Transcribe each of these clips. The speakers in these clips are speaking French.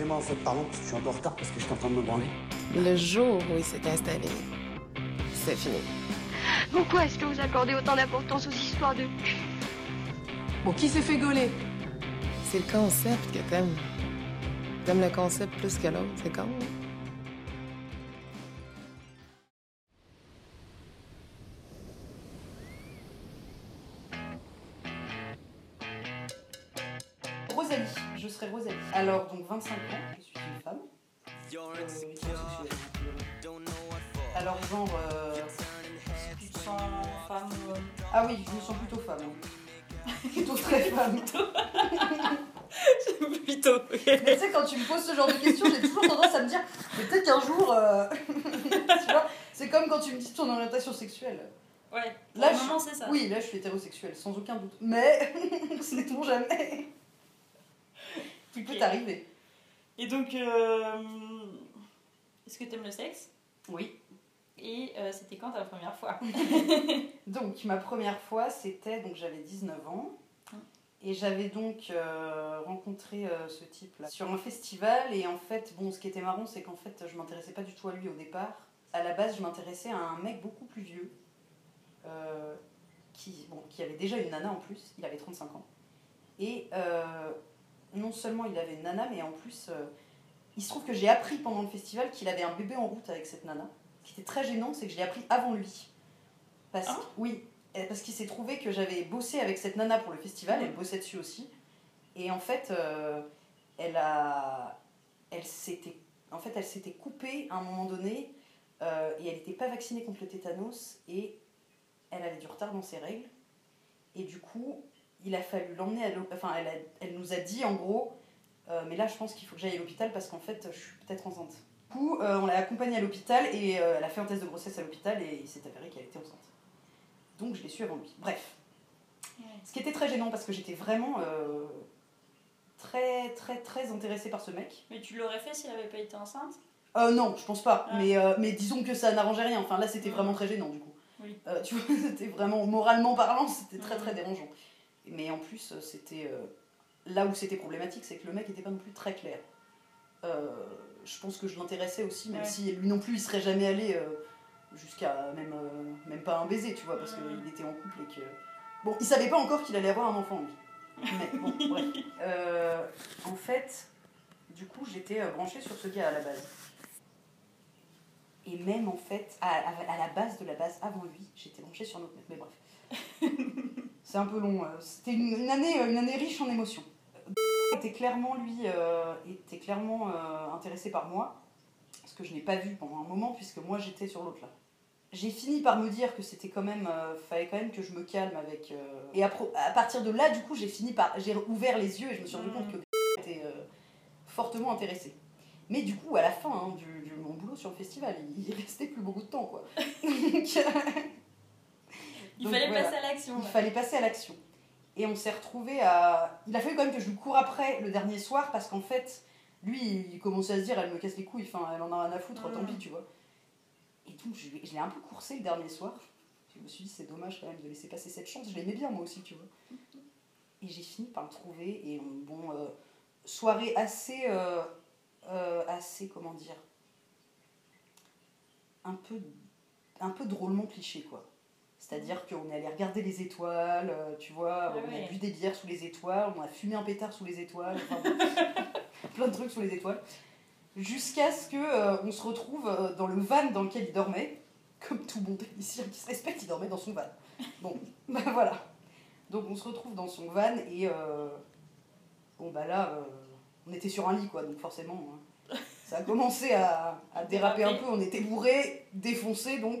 Excusez-moi, en fait, pardon, parce que je suis un peu en retard parce que j'étais en train de me branler. Le jour où il s'est installé, c'est fini. Pourquoi est-ce que vous accordez autant d'importance aux histoires de cul? Bon, qui s'est fait gauler? C'est le concept que t'aimes. T'aimes le concept plus que l'autre, c'est con. hein? Rosalie, je serai Rosalie. Alors, donc 25 ans, Là, je- c'est ça. Oui, là, je suis hétérosexuelle, sans aucun doute. Mais, sait-on jamais Qui peut Ok. t'arriver Et donc, euh, est-ce que t'aimes le sexe? Oui. Et euh, c'était quand ta première fois? Donc, ma première fois, c'était, donc j'avais 19 ans. Et j'avais donc euh, rencontré euh, ce type-là sur un festival. Et en fait, bon, ce qui était marrant, c'est qu'en fait, je m'intéressais pas du tout à lui au départ. À la base, je m'intéressais à un mec beaucoup plus vieux. Euh, qui, bon, qui avait déjà une nana en plus. Il avait 35 ans. Et euh, non seulement il avait une nana, mais en plus, euh, il se trouve que j'ai appris pendant le festival qu'il avait un bébé en route avec cette nana. Ce qui était très gênant, c'est que je l'ai appris avant lui. Parce Ah. que, oui, euh, parce qu'il s'est trouvé que j'avais bossé avec cette nana pour le festival, elle bossait dessus aussi. Et en fait, euh, elle a. Elle s'était. En fait, elle s'était coupée à un moment donné euh, et elle n'était pas vaccinée contre le tétanos et elle avait du retard dans ses règles. Et du coup, il a fallu l'emmener à l'hôpital. Enfin, elle, a- elle nous a dit en gros, euh, mais là je pense qu'il faut que j'aille à l'hôpital parce qu'en fait je suis peut-être enceinte. Du coup, euh, on l'a accompagnée à l'hôpital et euh, elle a fait un test de grossesse à l'hôpital et il s'est avéré qu'elle était enceinte. Donc je l'ai su avant lui. Bref. Ouais. Ce qui était très gênant parce que j'étais vraiment très très très intéressée par ce mec. Mais tu l'aurais fait si elle avait pas été enceinte? Euh, non, je pense pas. Ah. Mais, mais disons que ça n'arrangeait rien. Enfin là, c'était vraiment très gênant du coup. Oui. Euh, tu vois, c'était vraiment moralement parlant, c'était très très dérangeant. Mais en plus, euh, c'était euh, là où c'était problématique, c'est que le mec était pas non plus très clair. Euh, je pense que je l'intéressais aussi, même Ouais. si lui non plus, il serait jamais allé jusqu'à même même pas un baiser, tu vois, parce qu'il était en couple et que bon, il savait pas encore qu'il allait avoir un enfant lui. Mais bon, bref. En fait, du coup, j'étais branchée sur ce gars à la base. Et même en fait, à, à- à la base de la base, avant lui, j'étais branchée sur notre mec. Mais bref. C'est un peu long. euh, C'était une, une année, euh, une année riche en émotions. Euh, était clairement, lui, euh, était clairement euh, intéressé par moi. Ce que je n'ai pas vu pendant un moment, puisque moi j'étais sur l'autre là. J'ai fini par me dire que c'était quand même. euh, fallait quand même que je me calme avec. euh, Et à, à partir de là, du coup, j'ai fini par. J'ai ouvert les yeux et je me suis rendu Mm. compte que était euh, fortement intéressé. Mais du coup, à la fin hein, du, boulot sur le festival, il, restait plus beaucoup de temps, quoi. Donc, Il Donc, fallait voilà. passer à l'action. il fallait passer à l'action. Et on s'est retrouvé à. Il a fallu quand même que je lui cours après le dernier soir parce qu'en fait, lui, il commençait à se dire elle me casse les couilles, enfin, elle en a rien à foutre, tant pis, tu vois. Et donc, je, l'ai- je l'ai un peu coursé le dernier soir. Je me suis dit, c'est dommage quand même de laisser passer cette chance. Je l'aimais bien, moi aussi, tu vois. Et j'ai fini par le trouver. Et on- bon, euh, soirée assez. euh, euh, assez, comment dire. Un peu, un peu drôlement cliché, quoi. C'est-à-dire qu'on est allé regarder les étoiles, euh, tu vois, Ah on a bu des bières sous les étoiles, on a fumé un pétard sous les étoiles, enfin, plein de trucs sous les étoiles. Jusqu'à ce que euh, on se retrouve euh, dans le van dans lequel il dormait. Comme tout bon technicien qui se respecte, il dormait dans son van. Bon, bah voilà. Donc on se retrouve dans son van et euh, bon bah là, euh, on était sur un lit quoi, donc forcément hein, ça a commencé à, à déraper un peu. On était bourré, défoncé donc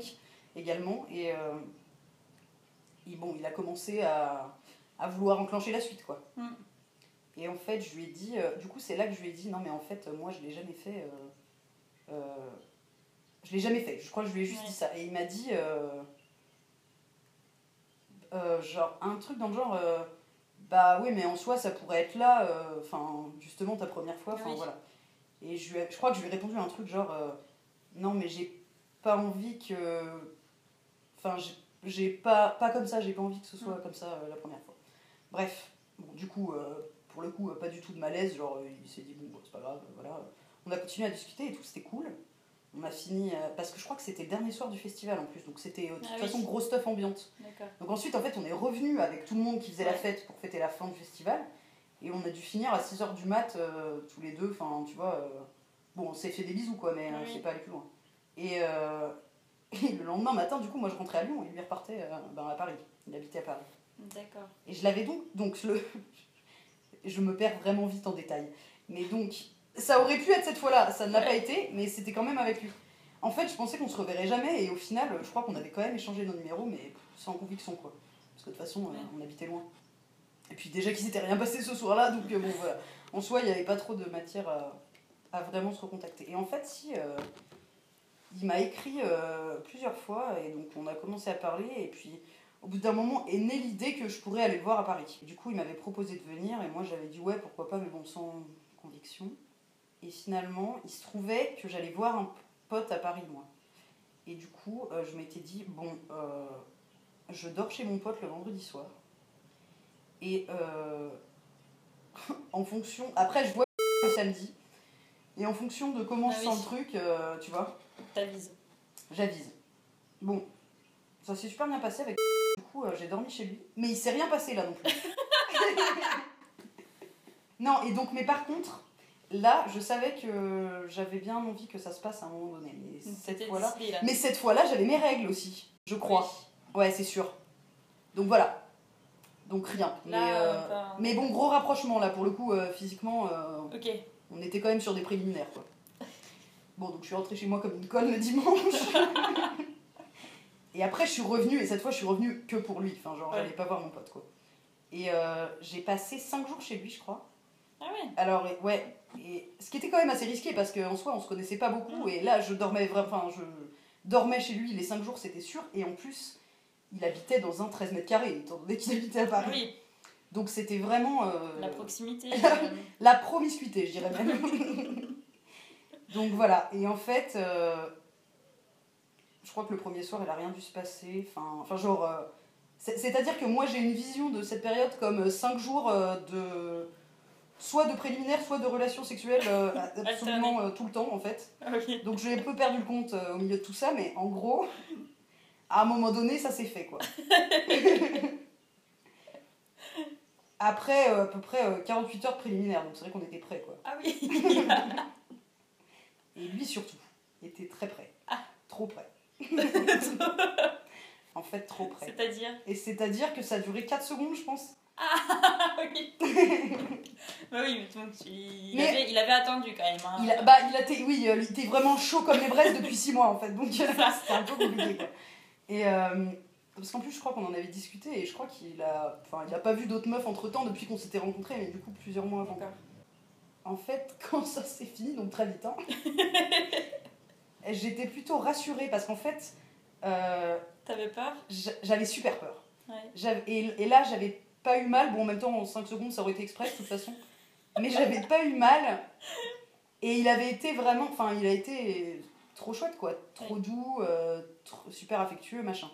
également et, euh, et bon il a commencé à, à vouloir enclencher la suite quoi. Mm. Et en fait je lui ai dit, euh, du coup c'est là que je lui ai dit non mais en fait moi je l'ai jamais fait. euh, euh, je l'ai jamais fait, je crois que je lui ai juste Ouais. dit ça. Et il m'a dit, euh, euh, genre, un truc dans le genre, euh, bah oui, mais en soi, ça pourrait être là, euh, enfin, justement, ta première fois, enfin, Oui. voilà. Et je, lui ai- je crois que je lui ai répondu un truc genre, euh, non, mais j'ai pas envie que. Enfin, j'ai- pas, pas comme ça, j'ai pas envie que ce soit comme ça euh, la première fois. Bref, bon, du coup, euh, pour le coup, pas du tout de malaise. Genre, il s'est dit, bon, bah, c'est pas grave, voilà. On a continué à discuter et tout, c'était cool. On a fini, parce que je crois que c'était le dernier soir du festival en plus, donc c'était de toute Ah oui. façon gros stuff ambiante. Donc ensuite, en fait, on est revenu avec tout le monde qui faisait la fête pour fêter la fin du festival. Et on a dû finir à 6h du mat, euh, tous les deux. Enfin, tu vois, euh, bon, on s'est fait des bisous, quoi, mais euh, Oui. c'est pas allé plus loin. Et, euh, et le lendemain matin, du coup, moi, je rentrais à Lyon et lui repartait ben, à Paris. Il habitait à Paris. D'accord. Et je l'avais donc, donc le, je me perds vraiment vite en détail. Mais donc, ça aurait pu être cette fois-là, ça ne l'a pas été, mais c'était quand même avec lui. En fait, je pensais qu'on se reverrait jamais, et au final, je crois qu'on avait quand même échangé nos numéros, mais sans conviction, quoi. Parce que de toute façon, Ouais. on habitait loin. Et puis déjà qu'il s'était rien passé ce soir-là, donc euh, bon, voilà. En soi, il n'y avait pas trop de matière à, vraiment se recontacter. Et en fait, si, euh, il m'a écrit euh, plusieurs fois, et donc on a commencé à parler, et puis au bout d'un moment est née l'idée que je pourrais aller le voir à Paris. Du coup, il m'avait proposé de venir et moi j'avais dit ouais, pourquoi pas, mais bon, sans conviction. Et finalement, il se trouvait que j'allais voir un pote à Paris, moi. Et du coup, je m'étais dit bon, je dors chez mon pote le vendredi soir. Et euh, en fonction. Après, je vois le samedi. Et en fonction de comment Ah je oui. sens le truc, euh, tu vois, T'avises. j'avise. Bon, ça s'est super bien passé avec. Du coup, euh, j'ai dormi chez lui. Mais il s'est rien passé là non plus. non, et donc, mais par contre, là, je savais que j'avais bien envie que ça se passe à un moment donné. Mais cette fois-là. Mais cette fois-là, j'avais mes règles aussi, je crois. Ouais, c'est sûr. Donc voilà. Donc rien. Mais, Là, euh, euh, pas- mais bon, gros rapprochement là, pour le coup, euh, physiquement, euh, on était quand même sur des préliminaires. Quoi. Bon, donc je suis rentrée chez moi comme une conne le dimanche. et après, je suis revenue, et cette fois, je suis revenue que pour lui. Enfin, genre, Ouais. j'allais pas voir mon pote, quoi. Et j'ai passé 5 jours chez lui, je crois. Ah ouais. Alors, et- ouais, et ce qui était quand même assez risqué parce qu'en soi, on se connaissait pas beaucoup. Mm. Et là, je dormais vraiment. Enfin, je dormais chez lui les 5 jours, c'était sûr. Et en plus, il habitait dans un 13 mètres carrés, étant donné qu'il habitait à Ah Paris. oui, Donc, c'était vraiment. euh, la proximité. la promiscuité, je dirais même. Donc voilà, et en fait, euh, je crois que le premier soir, il a rien dû se passer. Enfin, enfin genre, euh, c'est- c'est-à-dire que moi, j'ai une vision de cette période comme 5 jours de soit de préliminaire, soit de relations sexuelles absolument tout le temps en fait. ok. Donc j'ai un peu perdu le compte au milieu de tout ça, mais en gros, à un moment donné, ça s'est fait quoi. Après euh, à peu près euh, 48 heures préliminaires, donc c'est vrai qu'on était prêts quoi. Ah oui. Et lui surtout, il était très près. Ah. Trop près. en fait, trop près. C'est-à-dire Et c'est-à-dire que ça a duré 4 secondes, je pense. Ah oui. bah oui, mais donc, il, Mais- avait, il avait attendu quand même. hein. Il a, bah, il a été, oui, euh, il était vraiment chaud comme les braises depuis 6 mois en fait, donc c'était un peu compliqué quoi. Et euh, parce qu'en plus, je crois qu'on en avait discuté et je crois qu'il a, enfin, il a pas vu d'autres meufs entre temps depuis qu'on s'était rencontrés, mais du coup plusieurs mois avant. En fait, quand ça s'est fini, donc très vite, hein, j'étais plutôt rassurée parce qu'en fait, euh, T'avais peur? j'a- j'avais super peur. Ouais. Et, et là, j'avais pas eu mal. Bon, en même temps, en 5 secondes, ça aurait été express de toute façon. Mais j'avais pas eu mal. Et il avait été vraiment. Enfin, il a été trop chouette, quoi. Trop doux, euh, super affectueux, machin.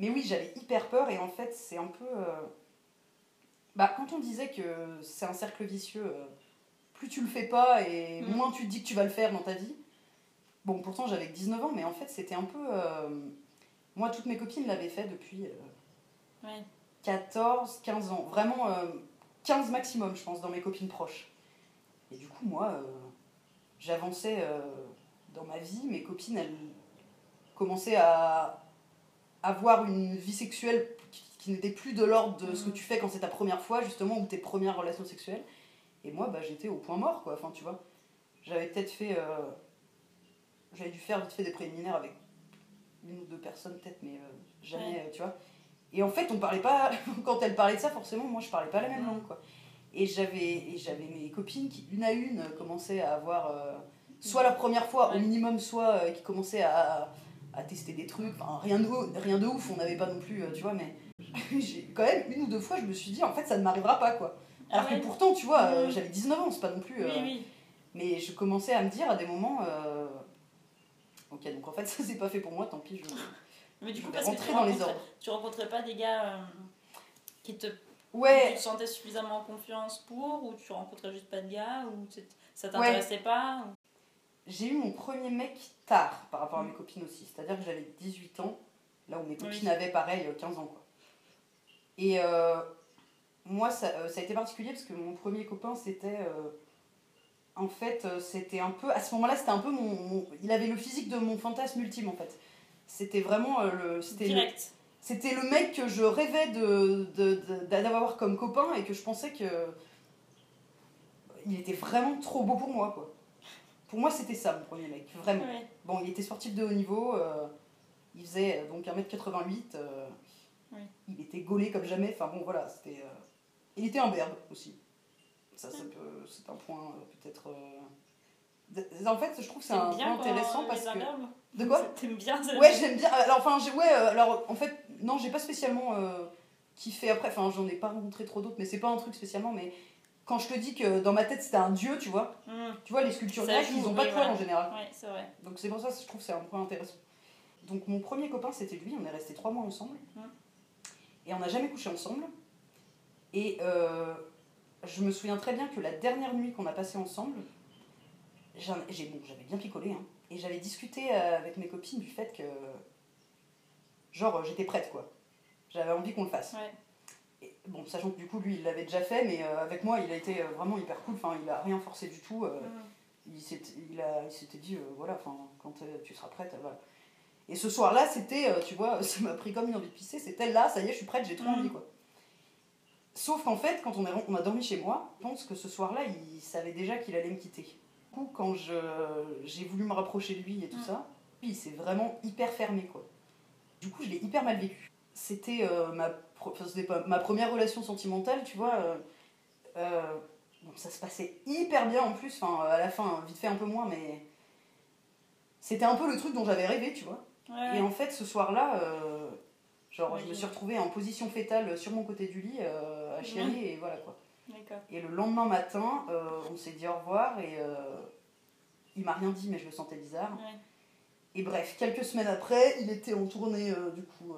Mais oui, j'avais hyper peur. Et en fait, c'est un peu. euh, Bah, quand on disait que c'est un cercle vicieux, euh, plus tu le fais pas et Mm. moins tu te dis que tu vas le faire dans ta vie. Bon, pourtant, j'avais que 19 ans, mais en fait, c'était un peu. euh, Moi, toutes mes copines l'avaient fait depuis. euh, Ouais. 14, 15 ans. Vraiment euh, 15 maximum, je pense, dans mes copines proches. Et du coup, moi, j'avançais dans ma vie. Mes copines, elles commençaient à avoir une vie sexuelle qui, qui n'était plus de l'ordre de ce que Mhm. tu fais quand c'est ta première fois, justement, ou tes premières relations sexuelles. Et moi, bah, j'étais au point mort, quoi. Enfin, tu vois. J'avais peut-être fait. euh, J'avais dû faire vite fait des préliminaires avec une ou deux personnes, peut-être, mais euh, jamais, Ouais. euh, tu vois. Et en fait, on parlait pas. Quand elle parlait de ça, forcément, moi, je parlais pas la même langue, quoi. Et j'avais, mes copines qui, une à une, commençaient à avoir euh, soit leur première fois, au minimum, soit qui commençaient à, à tester des trucs. Enfin, rien de, rien de ouf, on n'avait pas non plus, euh, tu vois, mais j'ai quand même une ou deux fois, je me suis dit, en fait, ça ne m'arrivera pas, quoi. Alors ouais. que pourtant, tu vois, euh, j'avais 19 ans, c'est pas non plus. Euh, oui. Mais je commençais à me dire à des moments. euh, Ok, donc en fait, ça c'est pas fait pour moi, tant pis, je, Mais du je coup, parce que tu dans les rencontrais, ordres. tu rencontrais pas des gars qui te Tu Ouais, te sentais suffisamment en confiance pour, ou tu rencontrais juste pas de gars, ou ça t'intéressait pas ou- j'ai eu mon premier mec tard par rapport à mes copines aussi. C'est-à-dire que j'avais 18 ans, là où mes copines Oui. avaient pareil, euh, 15 ans. Quoi. Et euh, moi, ça, euh, ça a été particulier parce que mon premier copain, c'était. euh, en fait, euh, c'était un peu. À ce moment-là, c'était un peu mon, mon- Il avait le physique de mon fantasme ultime, en fait. C'était vraiment euh, le. Direct. c'était le mec que je rêvais de, de- de- d'avoir comme copain et que je pensais que. Il était vraiment trop beau pour moi, quoi. Pour moi, c'était ça, mon premier mec, vraiment. Ouais. Bon, il était sportif de haut niveau, euh, il faisait euh, donc 1m88, euh, il était gaulé comme jamais, enfin bon, voilà, c'était. euh, Il était imberbe aussi. Ça, ça peut- c'est un point peut-être. En fait, je trouve que c'est un point intéressant parce que. De quoi? T'aimes bien ça? Ouais, j'aime bien. Alors, enfin, j'ai- ouais, alors, en fait, non, j'ai pas spécialement kiffé après. Enfin, j'en ai pas rencontré trop d'autres, mais c'est pas un truc spécialement. Mais quand je te dis que dans ma tête c'était un dieu, tu vois, Hum, tu vois, les sculptures grecques, ils ont pas de poils en général. Ouais, c'est vrai. Donc, c'est pour ça que je trouve que c'est un point intéressant. Donc, mon premier copain, c'était lui. On est resté trois mois ensemble. Mm. Et on n'a jamais couché ensemble. Et euh, je me souviens très bien que la dernière nuit qu'on a passée ensemble, j'en- j'ai bon, j'avais bien picolé. Hein, et j'avais discuté euh, avec mes copines du fait que. Genre, j'étais prête, quoi. J'avais envie qu'on le fasse. Ouais. Et, bon, sachant que du coup, lui, il l'avait déjà fait, mais euh, avec moi, il a été euh, vraiment hyper cool. Enfin, il a rien forcé du tout. euh, Hum. il s'était il a- il s'était dit, voilà, enfin, quand tu seras prête, voilà. Et ce soir-là, c'était, tu vois, ça m'a pris comme une envie de pisser, c'était là, ça y est, je suis prête, j'ai trop Mhm. envie, quoi. Sauf qu'en fait, quand on, est, on a dormi chez moi, je pense que ce soir-là, il savait déjà qu'il allait me quitter. Du coup, quand je, j'ai voulu me rapprocher de lui et tout Mhm. ça, lui, il s'est vraiment hyper fermé, quoi. Du coup, je l'ai hyper mal vécu. C'était euh, ma, c'était pas ma première relation sentimentale, tu vois. euh, euh, bon, ça se passait hyper bien en plus, enfin, à la fin, vite fait un peu moins, mais c'était un peu le truc dont j'avais rêvé, tu vois. Ouais. Et en fait, ce soir-là, euh, genre, je me suis retrouvée en position fétale sur mon côté du lit, euh, à chialer, et voilà quoi. Et le lendemain matin, on s'est dit au revoir, et il m'a rien dit, mais je le sentais bizarre. Ouais. Et bref, quelques semaines après, il était en tournée, du coup,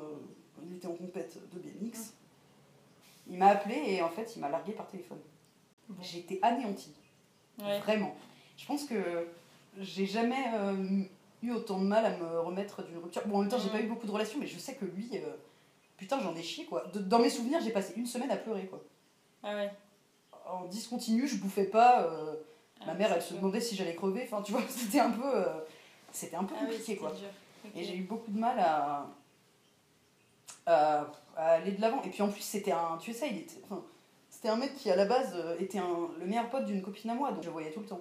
il était en compète de BMX. Il m'a appelé et en fait, il m'a largué par téléphone. Bon. J'étais anéantie, Ouais. vraiment. Je pense que j'ai jamais euh, eu autant de mal à me remettre d'une rupture. Bon, en même temps, j'ai pas eu beaucoup de relations, mais je sais que lui, euh, putain, j'en ai chié quoi. De- dans mes souvenirs, j'ai passé une semaine à pleurer quoi. Ah ouais. En discontinu, je bouffais pas. euh, Ah ma mère, elle se sûr. demandait si j'allais crever. Enfin, tu vois, c'était un peu, c'était un peu Ah compliqué quoi. dur. Et j'ai eu beaucoup de mal à, à, à aller de l'avant. Et puis en plus, c'était un. Tu sais, il était. enfin, c'était un mec qui, à la base, euh, était un, le meilleur pote d'une copine à moi, donc je le voyais tout le temps.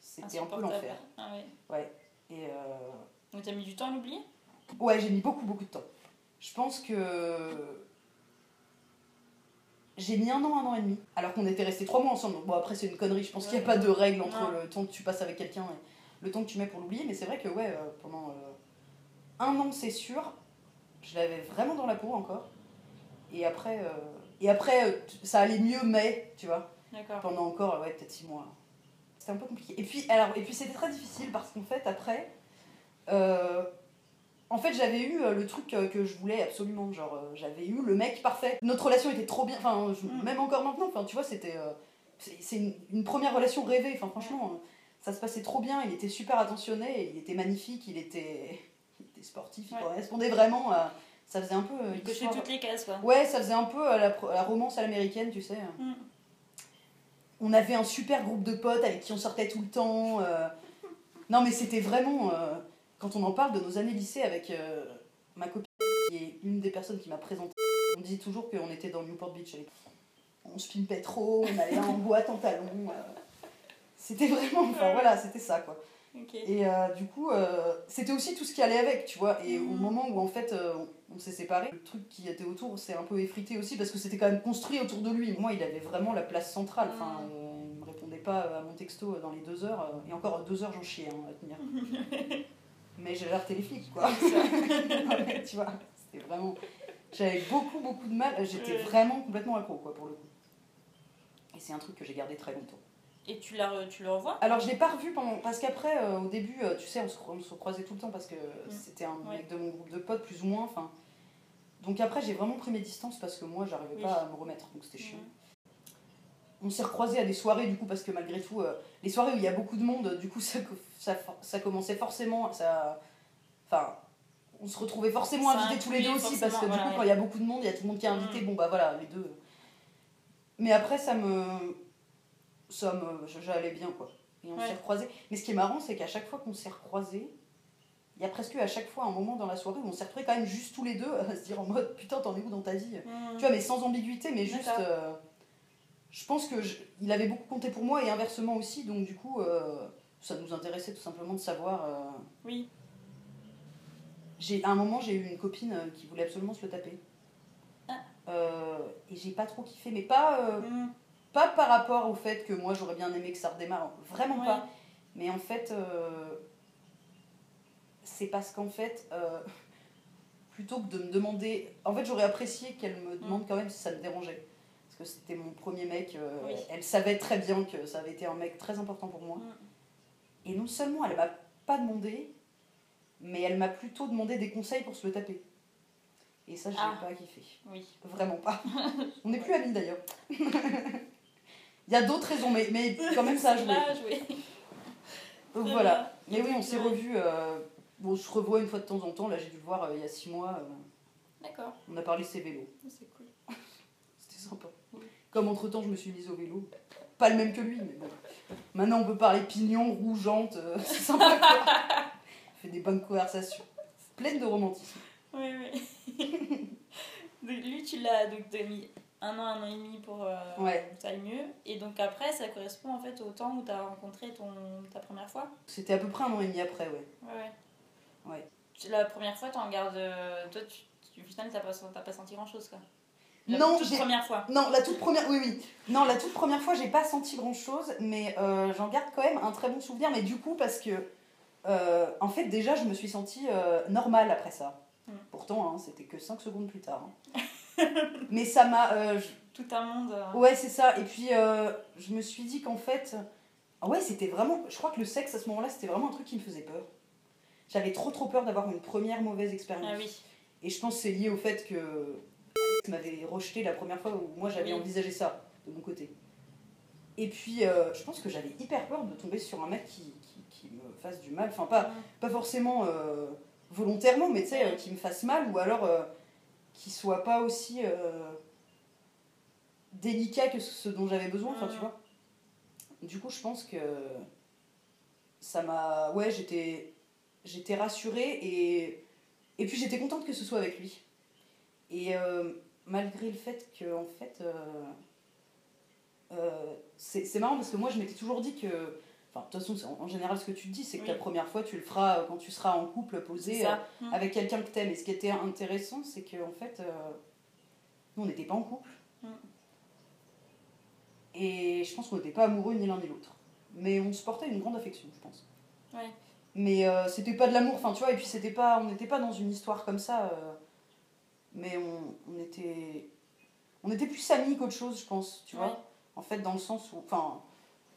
C'était un peu l'enfer. Ah ouais. Et. euh, Donc t'as mis du temps à l'oublier? Ouais, j'ai mis beaucoup, beaucoup de temps. Je pense que. J'ai mis un an, un an et demi. Alors qu'on était restés trois mois ensemble. Donc bon, après, c'est une connerie. Je pense qu'il n'y a pas de règle entre Non. le temps que tu passes avec quelqu'un et le temps que tu mets pour l'oublier. Mais c'est vrai que, ouais, euh, pendant euh, un an, c'est sûr, je l'avais vraiment dans la peau encore. Et après, euh, et après euh, ça allait mieux, mais, tu vois, D'accord. pendant encore, ouais, peut-être six mois. C'était un peu compliqué. Et puis, alors, et puis c'était très difficile parce qu'en fait, après, euh, en fait, j'avais eu le truc que je voulais absolument. Genre, j'avais eu le mec parfait. Notre relation était trop bien. Enfin, je- Mm. même encore maintenant, enfin, tu vois, c'était. euh, c'est une, une première relation rêvée. Enfin, franchement, euh, ça se passait trop bien. Il était super attentionné. Il était magnifique. Il était, il était sportif. Il Ouais. correspondait vraiment à. Ça faisait un peu. euh, Il cochait histoire- toutes les cases quoi. Ouais, ça faisait un peu à la, romance à l'américaine, tu sais. Mm. On avait un super groupe de potes avec qui on sortait tout le temps. euh. Non, mais c'était vraiment. euh, Quand on en parle de nos années lycée avec euh, ma copine, qui est une des personnes qui m'a présenté, on dit toujours qu'on était dans Newport Beach. avec- On se pimpait trop, on allait en boîte en talons. euh. C'était vraiment. Enfin voilà, c'était ça quoi. Et euh, du coup, euh, c'était aussi tout ce qui allait avec, tu vois. Et au Mhm. moment où en fait euh, on, on s'est séparés, le truc qui était autour s'est un peu effrité aussi parce que c'était quand même construit autour de lui. Moi, il avait vraiment la place centrale. Enfin, il me répondait pas à mon texto dans les deux heures. et encore deux heures, j'en chiais hein, à tenir. Mais j'ai les flics, quoi. Ouais, tu vois, c'était vraiment. J'avais beaucoup, beaucoup de mal. J'étais vraiment complètement accro, quoi, pour le coup. Et c'est un truc que j'ai gardé très longtemps. Et tu, la re- tu le revois? Alors je l'ai pas revu pendant parce qu'après euh, au début euh, tu sais on se, on se croisait tout le temps parce que c'était un Mm. Ouais. mec de mon groupe de potes plus ou moins enfin Donc après, j'ai vraiment pris mes distances parce que moi, j'arrivais Oui. pas à me remettre, donc c'était chiant. On s'est recroisés à des soirées, du coup, parce que malgré tout, euh, les soirées où il y a beaucoup de monde, du coup, ça, ça, ça commençait forcément. Ça, enfin, on se retrouvait forcément Ça invités tous les deux aussi, parce que du coup, quand il y a beaucoup de monde, il y a tout le monde qui est invité, bon bah voilà, les deux. Mais après, ça me. Ça me. J'allais bien, quoi. Et on Ouais. s'est recroisés. Mais ce qui est marrant, c'est qu'à chaque fois qu'on s'est recroisés, il y a presque à chaque fois un moment dans la soirée où on s'est retrouvés quand même juste tous les deux à se dire en mode putain, t'en es où dans ta vie? Mhm. tu vois, mais sans ambiguïté, mais juste. Euh, je pense que je- il avait beaucoup compté pour moi et inversement aussi, donc du coup, euh, ça nous intéressait tout simplement de savoir. euh, Oui. j'ai, à un moment, j'ai eu une copine euh, qui voulait absolument se le taper. Ah. Euh, et j'ai pas trop kiffé, mais pas, euh, Mhm. Pas par rapport au fait que moi j'aurais bien aimé que ça redémarre, vraiment Ouais. pas. Mais en fait, euh, c'est parce qu'en fait, euh, plutôt que de me demander. En fait, j'aurais apprécié qu'elle me demande quand même si ça me dérangeait. Parce que c'était mon premier mec. euh, Oui. Elle savait très bien que ça avait été un mec très important pour moi. Mm. Et non seulement elle m'a pas demandé, mais elle m'a plutôt demandé des conseils pour se le taper. Et ça, j'ai Ah. pas kiffé. Oui. Vraiment pas. On n'est plus amis d'ailleurs. Il y a d'autres raisons, mais, mais quand même ça a joué. Donc voilà. Mais oui, on s'est revus. euh, bon, on se revoit une fois de temps en temps. Là, j'ai dû le voir euh, il y a six mois. euh, D'accord. on a parlé de ses vélos. C'est cool. C'était sympa. Comme entre temps, je me suis mise au vélo. Pas le même que lui, mais bon. Maintenant, on peut parler pignon, roue, jante. euh, c'est sympa quoi. On fait des bonnes conversations. Pleines de romantisme. Oui, oui. donc, lui, tu l'as donc mis un an, un an et demi pour euh, Ouais. que ça aille mieux. Et donc après, ça correspond en fait au temps où tu as rencontré ton, ta première fois. C'était à peu près un an et demi après, ouais. Ouais, ouais. Tu- La première fois, tu en gardes. euh, Toi, tu, tu- au final, t'as pas, pas senti grand chose quoi. La Non, toute première fois. Non, la toute première, oui, oui. Non, la toute première fois, j'ai pas senti grand chose, mais euh, j'en garde quand même un très bon souvenir. Mais du coup, parce que, euh, en fait, déjà, je me suis sentie normale après ça. Mm. Pourtant, hein, c'était que 5 secondes plus tard. hein. mais ça m'a. euh, je- Tout un monde. euh, Ouais, c'est ça. Et puis, euh, je me suis dit qu'en fait. ah ouais, c'était vraiment. Je crois que le sexe à ce moment-là, c'était vraiment un truc qui me faisait peur. J'avais trop, trop peur d'avoir une première mauvaise expérience. Ah oui. Et je pense que c'est lié au fait que Alex m'avait rejeté la première fois où moi j'avais Oui. envisagé ça de mon côté. Et puis euh, je pense que j'avais hyper peur de tomber sur un mec qui, qui, qui me fasse du mal. Enfin, pas, pas forcément euh, volontairement, mais tu sais, euh, qui me fasse mal ou alors euh, qui soit pas aussi euh, délicat que ce dont j'avais besoin. Enfin, tu Mhm. vois. Du coup, je pense que ça m'a. Ouais, j'étais j'étais rassurée et, et puis j'étais contente que ce soit avec lui. Et euh, malgré le fait que, en fait, euh, euh, c'est c'est marrant parce que moi je m'étais toujours dit que. Enfin, de toute façon, en, en général, ce que tu te dis, c'est que Oui. la première fois, tu le feras euh, quand tu seras en couple, posé, euh, Mm. avec quelqu'un que t'aimes. Et ce qui était intéressant, c'est qu'en fait, euh, nous, on n'était pas en couple. Mm. Et je pense qu'on n'était pas amoureux ni l'un ni l'autre. Mais on se portait une grande affection, je pense. Ouais. Mais euh, c'était pas de l'amour, enfin tu vois, et puis c'était pas, on n'était pas dans une histoire comme ça. mais on, on était. On était plus amis qu'autre chose, je pense, tu Ouais. vois. En fait, dans le sens où. Enfin,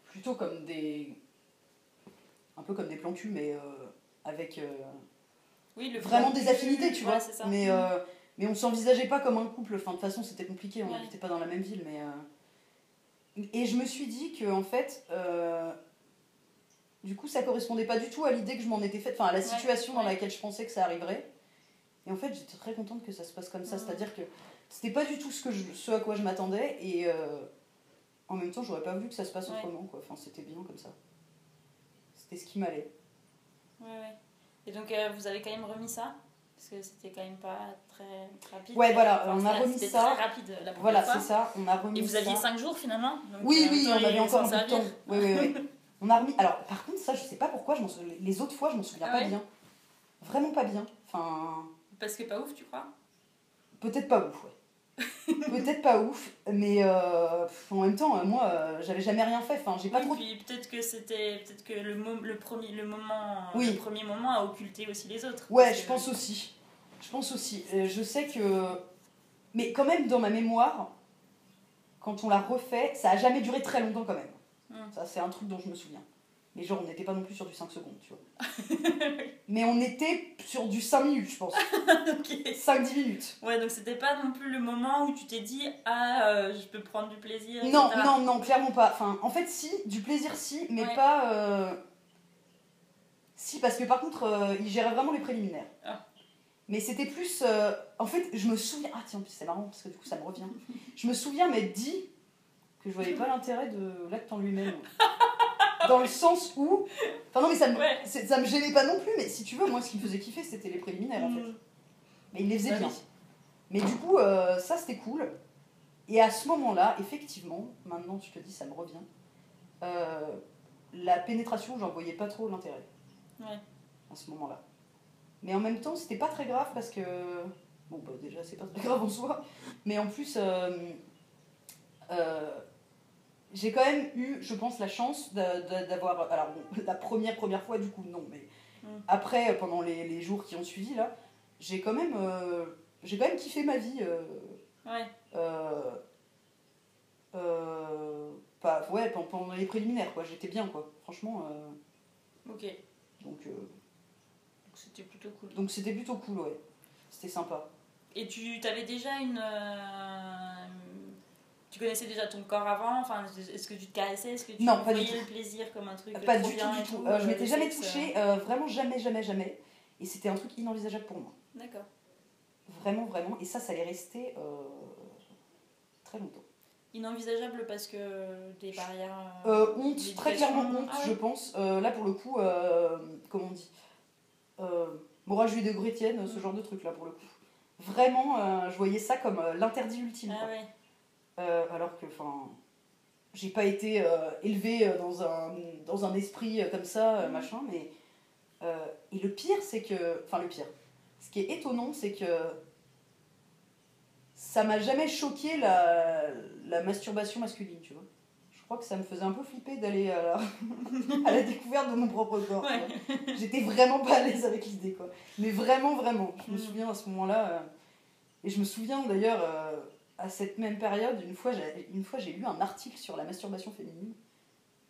plutôt comme des. Un peu comme des plans cul, mais euh, avec. euh, Oui, le vraiment des affinités, tu vois. Mais, Mm. euh, mais on s'envisageait pas comme un couple. Enfin, de toute façon, c'était compliqué, on Ouais. n'habitait pas dans la même ville. Mais, euh, Et je me suis dit que, en fait, euh, du coup, ça correspondait pas du tout à l'idée que je m'en étais faite, enfin, à la Ouais, situation dans laquelle je pensais que ça arriverait. Et en fait, j'étais très contente que ça se passe comme ça. Mhm. C'est-à-dire que c'était pas du tout ce, que je, ce à quoi je m'attendais. Et en même temps, j'aurais pas voulu que ça se passe autrement. Quoi. Enfin, c'était bien comme ça. C'était ce qui m'allait. Ouais, ouais. Et donc, euh, vous avez quand même remis ça? Parce que c'était quand même pas très rapide. Ouais, voilà, Enfin, on a remis ça. très rapide la première Voilà, c'est ça. On a remis Et vous aviez 5 jours finalement donc, Oui, euh, oui, on avait encore un peu de servir. temps. Oui, oui, oui. On a remis. Alors, par contre, ça, je sais pas pourquoi, je les autres fois, je m'en souviens Ah pas ouais? bien. Vraiment pas bien. Enfin, Parce que pas ouf, tu crois? Peut-être pas ouf, ouais. peut-être pas ouf, mais euh, en même temps, euh, moi, euh, j'avais jamais rien fait. Enfin, j'ai pas Oui, trop. Puis peut-être que c'était. Peut-être que le, le, premier, le, moment, Oui. le premier moment a occulté aussi les autres. Ouais, je pense aussi. Je pense aussi. Je sais que. Mais quand même, dans ma mémoire, quand on l'a refait, ça a jamais duré très longtemps quand même. Hmm. Ça, c'est un truc dont je me souviens. Mais genre, on n'était pas non plus sur du 5 secondes, tu vois. mais on était sur du 5 minutes, je pense. Ok. 5-10 minutes. Ouais, donc c'était pas non plus le moment où tu t'es dit Ah, euh, je peux prendre du plaisir. Non, etc. non, non, clairement pas. Enfin, en fait, si, du plaisir, si, mais Ouais. pas. euh, Si, parce que par contre, euh, il gérait vraiment les préliminaires. Ah. Mais c'était plus. En fait, je me souviens. Ah, tiens, c'est marrant parce que du coup, ça me revient. Je me souviens m'être dit que je voyais pas l'intérêt de l'acte en lui-même. Dans le sens où. Enfin, non, mais ça me, Ouais. ça me gênait pas non plus, mais si tu veux, moi, ce qui me faisait kiffer, c'était les préliminaires en fait. Mm. Mais il les faisait bien. oui. Mais du coup, euh, ça c'était cool. Et à ce moment-là, effectivement, maintenant je te dis, ça me revient. euh, la pénétration, j'en voyais pas trop l'intérêt. Ouais. À ce moment-là. Mais en même temps, c'était pas très grave parce que. Bon, bah déjà, c'est pas très grave en soi. Mais en plus, euh, euh, j'ai quand même eu, je pense, la chance d'a- d'a- d'avoir. Alors, bon, la première, première fois, du coup, non, mais Mm. après, pendant les, les jours qui ont suivi, là, j'ai quand même. euh, j'ai quand même kiffé ma vie. euh, Ouais. euh, euh, pas, ouais, pendant- pendant les préliminaires, quoi. J'étais bien, quoi. Franchement. euh, Ok. donc, euh, Donc c'était plutôt cool. donc c'était plutôt cool, ouais. C'était sympa. Et tu avais déjà une. Tu connaissais déjà ton corps avant Enfin, est-ce que tu te caressais Est-ce que tu Non, voyais le plaisir comme un truc Pas du tout, du tout. Euh, je euh, m'étais le jamais touchée, euh, vraiment jamais, jamais, jamais. Et c'était un truc inenvisageable pour moi. D'accord. Vraiment, vraiment. Et ça, ça allait rester euh, très longtemps. Inenvisageable parce que des barrières. Honte, très clairement honte, Ah ouais. je pense. Là, pour le coup, comment on dit euh, Morale judéo-chrétienne, ce Mm. genre de truc, là, pour le coup. Vraiment, je voyais ça comme l'interdit ultime. Ah quoi. ouais. Euh, alors que, enfin, j'ai pas été euh, élevée euh, dans un, dans un esprit comme ça, Mhm. machin, mais. et le pire, c'est que. Enfin, le pire. Ce qui est étonnant, c'est que. Ça m'a jamais choqué la, la masturbation masculine, tu vois. Je crois que ça me faisait un peu flipper d'aller à la, à la découverte de mon propre corps. Ouais. J'étais vraiment pas à l'aise avec l'idée, quoi. Mais vraiment, vraiment. Je me Mhm. souviens à ce moment-là. euh, et je me souviens d'ailleurs, euh, à cette même période, une fois, j'ai, une fois, j'ai lu un article sur la masturbation féminine.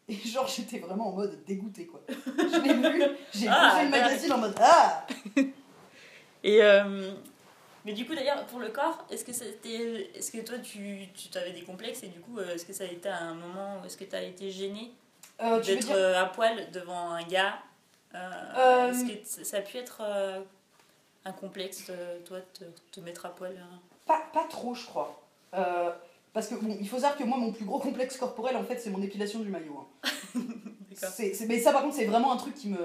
Et genre, j'étais vraiment en mode dégoûté, quoi. Je l'ai lu, j'ai Ah, le magazine en mode Ah Et euh, mais du coup d'ailleurs pour le corps, est-ce que c'était, est-ce que toi tu, tu avais des complexes et du coup euh, est-ce que ça a été un moment où est-ce que tu as été gênée Euh, d'être dire à poil devant un gars euh, Est-ce que ça a pu être un complexe toi de te, te mettre à poil hein? Pas, pas trop, je crois. Euh, parce que, bon, il faut savoir que moi, mon plus gros complexe corporel, en fait, c'est mon épilation du maillot. hein. C'est- mais ça, par contre, c'est vraiment un truc qui me.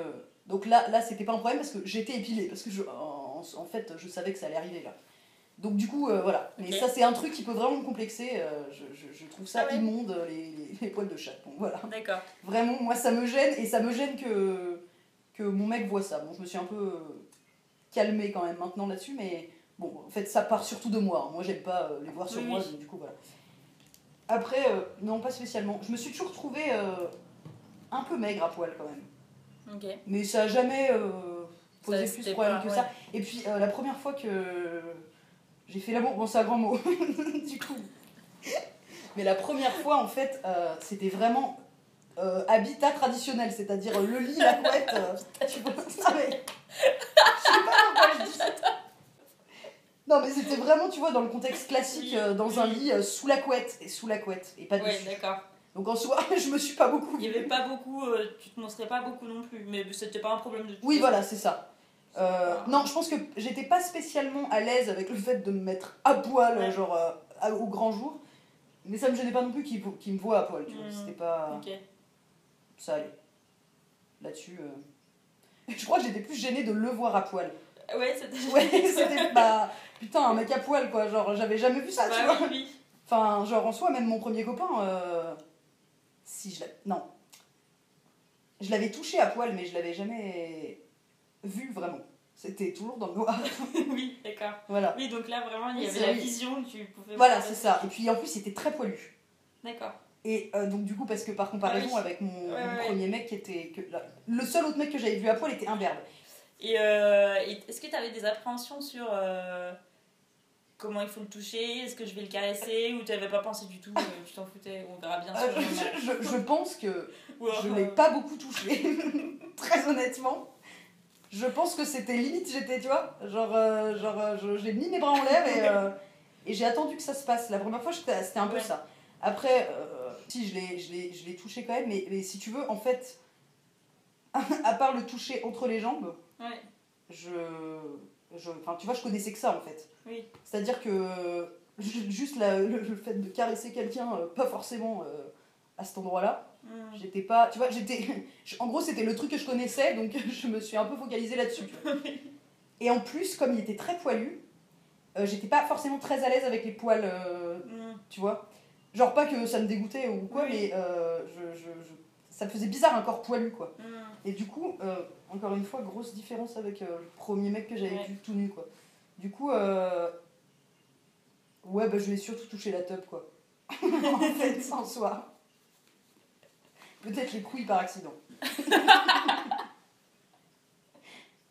Donc là, là c'était pas un problème parce que j'étais épilée. Parce que, je, en, en fait, je savais que ça allait arriver là. Donc, du coup, euh, voilà. Mais ça, c'est un truc qui peut vraiment me complexer. euh, je, je- je trouve ça Ah ouais. immonde, les, les, les poils de chat. Bon, voilà. D'accord. Vraiment, moi, ça me gêne et ça me gêne que, que mon mec voit ça. Bon, je me suis un peu calmée quand même maintenant là-dessus, mais bon, en fait, ça part surtout de moi. Moi, j'aime pas euh, les voir sur Oui, moi, oui. donc du coup, voilà. Après, euh, non, pas spécialement. Je me suis toujours trouvée euh, un peu maigre à poil quand même. Ok. Mais ça a jamais posé Ça, plus de problème pas- que ouais. ça. Et puis, la première fois que j'ai fait l'amour, bon, c'est un grand mot, du coup. Mais la première fois, en fait, c'était vraiment euh, habitat traditionnel, c'est-à-dire le lit, la couette. euh, tu vois, Ah, mais- Je sais pas pourquoi je dis ça. Non, mais c'était vraiment, tu vois, dans le contexte classique, euh, dans un lit euh, sous la couette, et sous la couette, et pas Ouais, dessus. d'accord. Donc en soi, je me suis pas beaucoup. Il y avait pas beaucoup, euh, tu te montrais pas beaucoup non plus, mais c'était pas un problème de. Oui, voilà, c'est ça. Ah. non, je pense que j'étais pas spécialement à l'aise avec le fait de me mettre à poil, Ouais. genre au grand jour. Mais ça me gênait pas non plus qu'il me voit à poil, tu vois. Mhm. C'était pas. Ok. Ça allait. Là-dessus. Je crois que j'étais plus gênée de le voir à poil. Ouais, c'était. Ouais, c'était. Bah. Putain, un mec à poil, quoi. Genre, j'avais jamais vu ça, tu Bah vois. oui. Enfin, genre en soi, même mon premier copain. euh, Si je l'avais. Non. Je l'avais touché à poil, mais je l'avais jamais vu vraiment. C'était toujours dans le noir. oui, d'accord. voilà. Oui, donc là vraiment il y avait la vision, tu pouvais. Voilà, c'est ça. Et puis en plus, il était très poilu. D'accord. Et euh, donc, du coup, parce que par comparaison Ah oui. avec mon, Ouais, mon ouais. premier mec qui était. Que, là, le seul autre mec que j'avais vu à poil était imberbe. Et, euh, et est-ce que tu avais des appréhensions sur euh, comment il faut le toucher? Est-ce que je vais le caresser? Ou tu n'avais pas pensé du tout euh, Tu t'en foutais? On verra bien moment. je, je- je pense que je euh, l'ai pas beaucoup touché, très honnêtement. Je pense que c'était limite, j'étais, tu vois, genre, genre j'ai mis mes bras en l'air et, et j'ai attendu que ça se passe. La première fois, c'était un peu Ouais. ça. Après, euh, si, je l'ai- je touché quand même, mais, mais si tu veux, en fait, à part le toucher entre les jambes, Ouais, je, je, enfin, tu vois, je connaissais que ça en fait. oui. C'est-à-dire que ju- juste la- le, le fait de caresser quelqu'un, euh, pas forcément euh, à cet endroit-là, Mm. j'étais pas, tu vois, j'étais, en gros c'était le truc que je connaissais, donc je me suis un peu focalisée là-dessus. Et en plus, comme il était très poilu, euh, j'étais pas forcément très à l'aise avec les poils, euh, Mm. tu vois. Genre pas que ça me dégoûtait ou quoi, Oui. mais je, je- je- ça me faisait bizarre un corps poilu quoi. Mm. Et du coup, euh, encore une fois, grosse différence avec euh, le premier mec que j'avais Ouais. vu tout nu, quoi. Du coup, euh, ouais, bah, je ai surtout touché la teub, quoi. en fait, en soi. Peut-être les couilles par accident.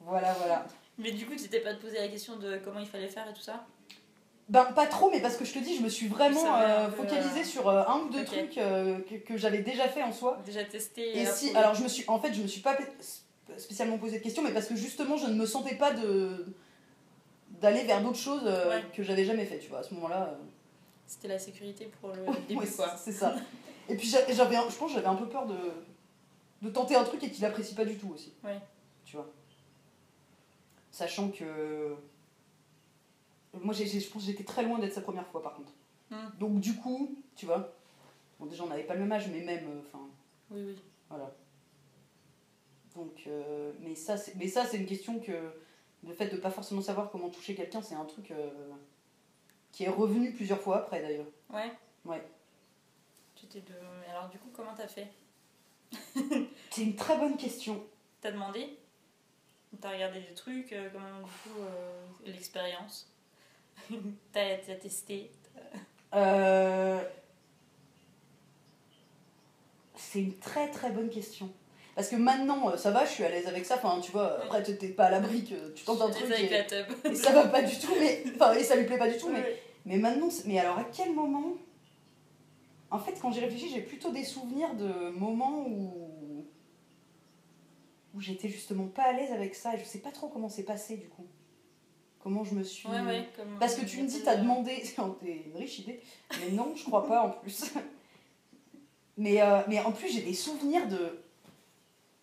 voilà, voilà. Mais du coup, tu t'es pas posé la question de comment il fallait faire et tout ça? Ben, pas trop, mais parce que je te dis, je me suis vraiment euh, focalisée euh, sur euh, un ou deux trucs euh, que, que j'avais déjà fait en soi. Déjà testé Et si, alors je me suis, en fait, je me suis pas spécialement posé de questions, mais parce que justement, je ne me sentais pas de d'aller vers d'autres choses Ouais. que j'avais jamais fait, tu vois, à ce moment-là. C'était la sécurité pour le Ouais, début, c'est- quoi. c'est ça. Et puis j'a- j'avais, je pense, que j'avais un peu peur de de tenter un truc et qu'il apprécie pas du tout aussi. Ouais. Tu vois. Sachant que moi, je pense, que j'étais très loin d'être sa première fois, par contre. Hmm. Donc du coup, tu vois. Bon, déjà, on n'avait pas le même âge, mais même, euh, enfin. Oui, oui. Voilà. Donc, euh, mais ça, c'est, une question que le fait de pas forcément savoir comment toucher quelqu'un, c'est un truc euh, qui est revenu plusieurs fois après d'ailleurs. Ouais. Ouais. Tu t'es de... Alors, du coup, comment t'as fait? C'est une très bonne question. T'as demandé? T'as regardé des trucs Comment, du coup, euh, l'expérience? T'as testé Euh, C'est une très très bonne question. Parce que maintenant, euh, ça va, je suis à l'aise avec ça. Enfin, tu vois, après, t'es pas à l'abri que tu tentes un truc avec et, la tub. et ça va pas du tout, mais enfin, et ça lui plaît pas du tout. Mais, mais maintenant, mais alors à quel moment En fait, quand j'y réfléchis, j'ai plutôt des souvenirs de moments où où j'étais justement pas à l'aise avec ça et je sais pas trop comment c'est passé du coup. Comment je me suis. Ouais, ouais. Comme Parce que tu me dis, t'as demandé. C'est une riche idée. Mais non, je crois pas en plus. Mais, euh, mais en plus, j'ai des souvenirs de.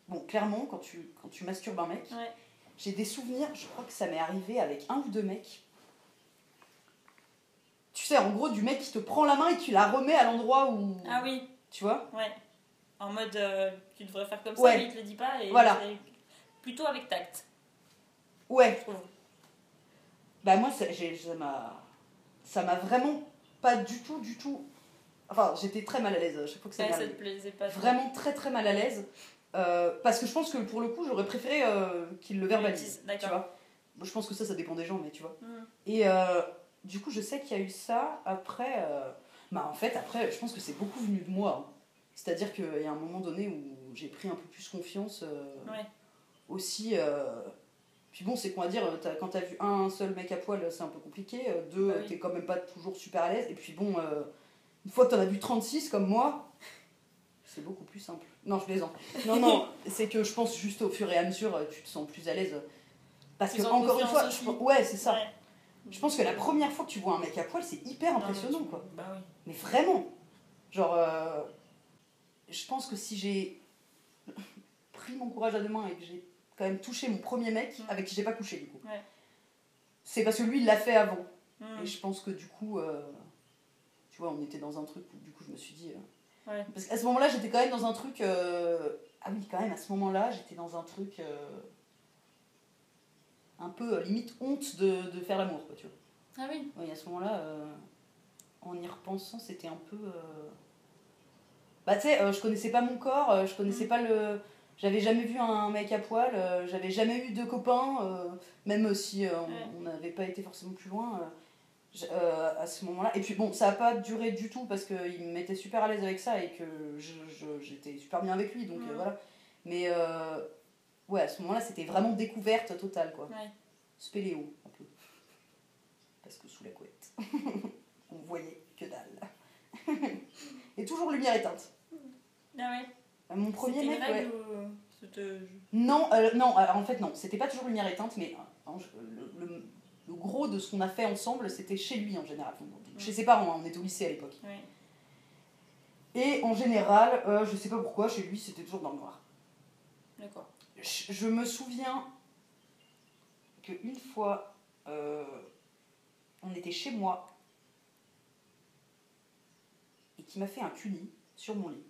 Bon, clairement, quand tu, quand tu masturbes un mec, Ouais. j'ai des souvenirs, je crois que ça m'est arrivé avec un ou deux mecs. Tu sais, en gros, du mec qui te prend la main et qui la remet à l'endroit où. Ah oui, Tu vois? Ouais. En mode, euh, tu devrais faire comme ça, Ouais. mais il te le dit pas. Et Voilà. Plutôt avec tact, Ouais. je trouve. Bah, moi, ça m'a. Ça m'a vraiment pas du tout, du tout. Enfin, j'étais très mal à l'aise chaque fois que ça Ouais, ça te plaisait pas vraiment très très mal à l'aise. Euh, parce que je pense que pour le coup, j'aurais préféré euh, qu'il le verbalise. Tu vois je pense que ça, ça dépend des gens, mais tu vois. Mm. Et euh, du coup, je sais qu'il y a eu ça. Après, euh, bah, en fait, après, je pense que c'est beaucoup venu de moi. hein. C'est-à-dire qu'il y a un moment donné où j'ai pris un peu plus confiance euh, Ouais. aussi. Euh, Puis bon, c'est qu'on va dire, t'as- quand t'as vu un seul mec à poil, c'est un peu compliqué. Euh, Deux, Bah oui. t'es quand même pas toujours super à l'aise. Et puis bon, euh, une fois que t'en as vu 36 comme moi, c'est beaucoup plus simple. Non, je plaisante. Non, non, c'est que je pense juste au fur et à mesure, euh, tu te sens plus à l'aise. Parce Plus que, en encore une fois, je- ouais, c'est ça. Ouais. Je pense que la première fois que tu vois un mec à poil, c'est hyper impressionnant, quoi. Bah oui. Mais vraiment. Genre, euh, je pense que si j'ai pris mon courage à deux mains et que j'ai quand même touché mon premier mec Mm. avec qui j'ai pas couché, du coup, Ouais. c'est parce que lui, il l'a fait avant. Mm. Et je pense que du coup, euh, tu vois, on était dans un truc où du coup, je me suis dit. euh, Ouais. Parce qu'à ce moment-là, j'étais quand même dans un truc. euh, Ah oui, quand même, à ce moment-là, j'étais dans un truc. Un peu limite honte de, de faire l'amour, quoi, tu vois. Ah oui. Oui, à ce moment-là, en y repensant, c'était un peu. Bah, tu sais, je connaissais pas mon corps, je connaissais Mhm. pas le. J'avais jamais vu un mec à poil, euh, j'avais jamais eu de copains, euh, même si euh, on- n'avait pas été forcément plus loin à ce moment-là. Et puis bon, ça a pas duré du tout parce qu'il me mettait super à l'aise avec ça et que j'étais super bien avec lui, donc voilà. Mais ouais, à ce moment-là, c'était vraiment découverte totale, quoi. Ouais. Spéléo, un peu. Parce que sous la couette. On voyait que dalle. Et toujours lumière éteinte. Ah ouais. Euh, Mon premier mec, ouais. ou Non, euh, non, alors en fait non, c'était pas toujours lumière éteinte, mais euh, le, le- le gros de ce qu'on a fait ensemble, c'était chez lui en général. Chez ses parents, hein, on était au lycée à l'époque. Et en général, euh, je sais pas pourquoi, chez lui c'était toujours dans le noir. D'accord. Je, je me souviens qu'une fois, euh, on était chez moi et qu'il m'a fait un cuni sur mon lit.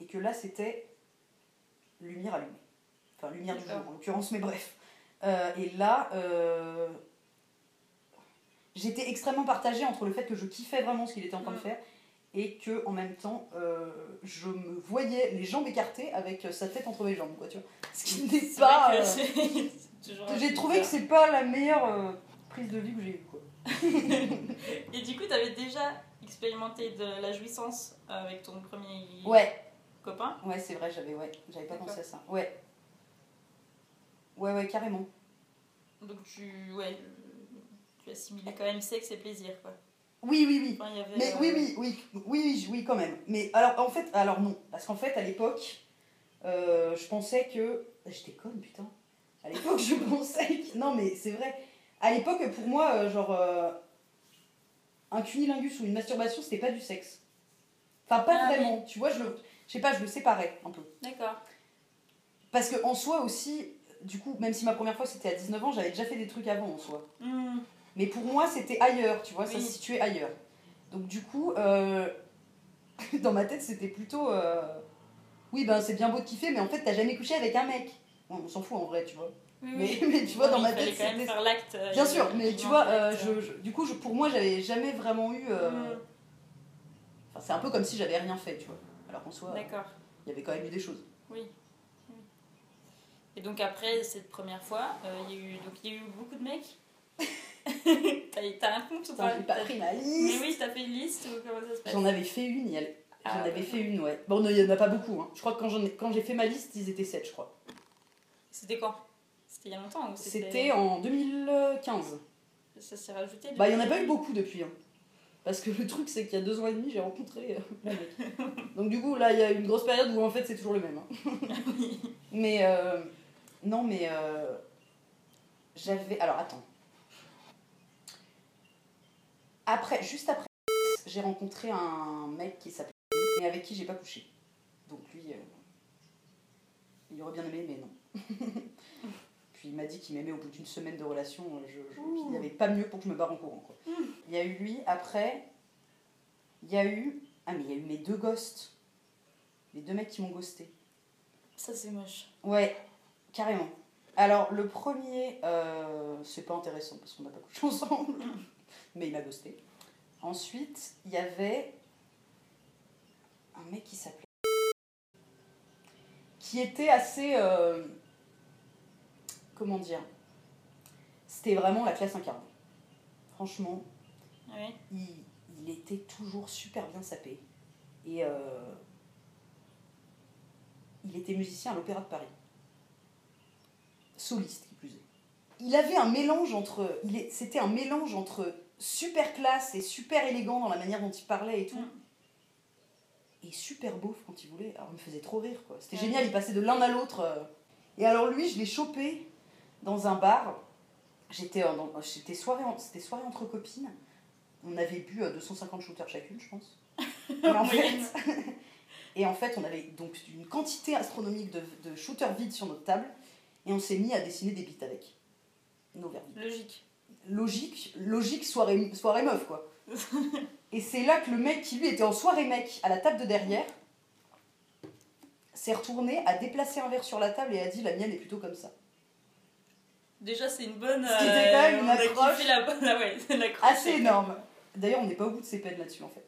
Et que là c'était lumière allumée. Enfin, lumière du jour en l'occurrence, mais bref. Euh, et là, euh, j'étais extrêmement partagée entre le fait que je kiffais vraiment ce qu'il était en train de Mm. faire et que en même temps, euh, je me voyais les jambes écartées avec sa tête entre mes jambes, quoi, tu vois. Ce qui n'est pas. J'ai trouvé que c'est pas la meilleure prise de vie que j'ai eue, quoi. Et du coup, t'avais déjà expérimenté de la jouissance avec ton premier Ouais, copain? ouais, c'est vrai, j'avais ouais, j'avais pas pensé à ça. Ouais. Ouais, ouais, carrément. Donc tu, ouais, tu assimilais quand même sexe et plaisir, quoi. Oui, oui, oui. Enfin, avait, Mais euh, oui, oui, oui, oui, oui, oui, quand même. Mais alors, en fait, alors non. Parce qu'en fait, à l'époque, euh, je pensais que. J'étais conne, putain. À l'époque, je pensais que. Non, mais c'est vrai. À l'époque, pour moi, euh, genre. un cunilingus ou une masturbation, c'était pas du sexe. Enfin, pas Ah oui. vraiment. Tu vois, je le. Je sais pas, je le séparais un peu. D'accord. Parce que en soi aussi, du coup, même si ma première fois c'était à 19 ans, j'avais déjà fait des trucs avant en soi. Hmm. Mais pour moi, c'était ailleurs, tu vois, ça Oui. se situait ailleurs. Donc du coup, euh, dans ma tête, c'était plutôt... euh, Oui, ben c'est bien beau de kiffer, mais en fait, t'as jamais couché avec un mec. Bon, on s'en fout en vrai, tu vois. Oui, Mais, oui. mais tu vois, dans ma tête, quand même faire l'acte. euh, Bien sûr, mais tu vois, euh, je, je- du coup, je, pour moi, j'avais jamais vraiment eu... Hmm. Enfin, c'est un peu comme si j'avais rien fait, tu vois. Alors qu'en soi, D'accord. il y avait quand même eu des choses. Oui. Et donc après cette première fois, euh, il y a eu donc il y a eu beaucoup de mecs. t'as, un compte ou pas? j'ai pas pris ma Mais liste oui, t'as fait une liste ou comment ça se passe? J'en avais fait une, il y a- J'en Ah, avais ouais. fait une, ouais. Bon, il y en a pas beaucoup. Hein. Je crois que quand, ai- j'ai fait ma liste, ils étaient 7, je crois. C'était quand? C'était il y a longtemps C'était en 2015. Ça s'est rajouté Bah, il y en a pas eu beaucoup depuis. Hein. Parce que le truc, c'est qu'il y a deux ans et demi, j'ai rencontré euh, le mec. Donc, du coup, là, il y a une grosse période où en fait, c'est toujours le même. hein. mais, euh, non, mais. euh, J'avais. Alors, attends. Après, juste après, j'ai rencontré un mec qui s'appelait. mais avec qui j'ai pas couché. Donc, lui. euh, il aurait bien aimé, mais non. Puis il m'a dit qu'il m'aimait au bout d'une semaine de relation. euh, Je, il n'y avait pas mieux pour que je me barre en courant. Quoi. Il y a eu lui, après, il y a eu. Ah, mais il y a eu mes deux ghosts. Les deux mecs qui m'ont ghosté. Ça c'est moche. Ouais, carrément. Alors, le premier, euh, c'est pas intéressant parce qu'on n'a pas couché ensemble. mais il m'a ghosté. Ensuite, il y avait un mec qui s'appelait. qui était assez. euh, comment dire? C'était vraiment la classe incarnée. Franchement, Oui. il, il était toujours super bien sapé. Et euh, il était musicien à l'Opéra de Paris. Soliste, qui plus est. Il avait un mélange entre. C'était un mélange entre super classe et super élégant dans la manière dont il parlait et tout. Mm. Et super beauf quand il voulait. Alors, il me faisait trop rire, quoi. C'était Ouais. génial, il passait de l'un à l'autre. euh. Et alors, lui, je l'ai chopé dans un bar. J'étais euh, j'étais soirée, en- c'était soirée entre copines. On avait bu euh, 250 shooters chacune, je pense. Et en, fait, et en fait, on avait donc une quantité astronomique de, de shooters vides sur notre table. Et on s'est mis à dessiner des bites avec. Nos verres vides. Logique. Logique, logique soirée, soirée meuf, quoi. Et c'est là que le mec qui lui était en soirée mec à la table de derrière s'est retourné, a déplacé un verre sur la table et a dit la mienne est plutôt comme ça. Déjà c'est une bonne. Ce qui était quand même euh, une on a accroche kiffé la bonne. Ouais. Assez énorme. D'ailleurs, on n'est pas au bout de ses peines là-dessus en fait.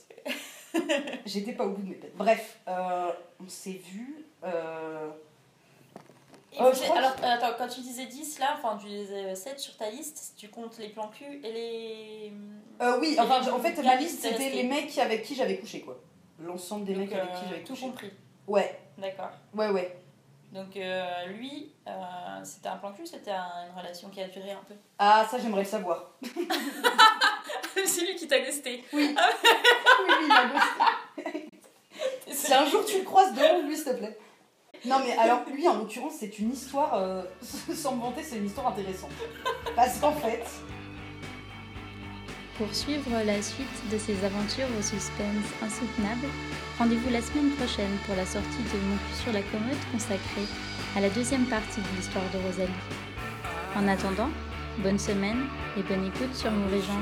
J'étais pas au bout de mes peines. Bref, euh, on s'est vu. euh, Euh, je crois alors, attends, quand tu disais 10 là, enfin tu disais 7 sur ta liste, tu comptes les plans cul et les. euh, oui, Et enfin, les en fait, ma liste c'était les mecs avec qui j'avais couché quoi. L'ensemble des Donc, mecs avec euh, qui j'avais tout couché. compris. Ouais, D'accord. ouais, ouais. Donc euh, lui, c'était un plan cul, c'était un- une relation qui a duré un peu. Ah, ça j'aimerais le savoir. c'est lui qui t'a ghosté. Oui. oui, oui, il a ghosté. Si un jour tu le croises devant lui, s'il te plaît. Non, mais alors, lui, en l'occurrence, c'est une histoire, euh, sans me vanter, c'est une histoire intéressante. Parce qu'en fait, Pour suivre la suite de ces aventures au suspense insoutenable, rendez-vous la semaine prochaine pour la sortie de Mon cul sur la commode consacrée à la deuxième partie de l'histoire de Rosalie. En attendant, bonne semaine et bonne écoute sur Mauvais Genre.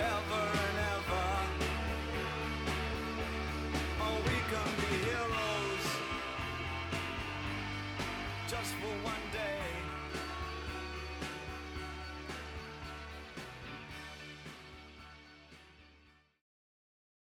ever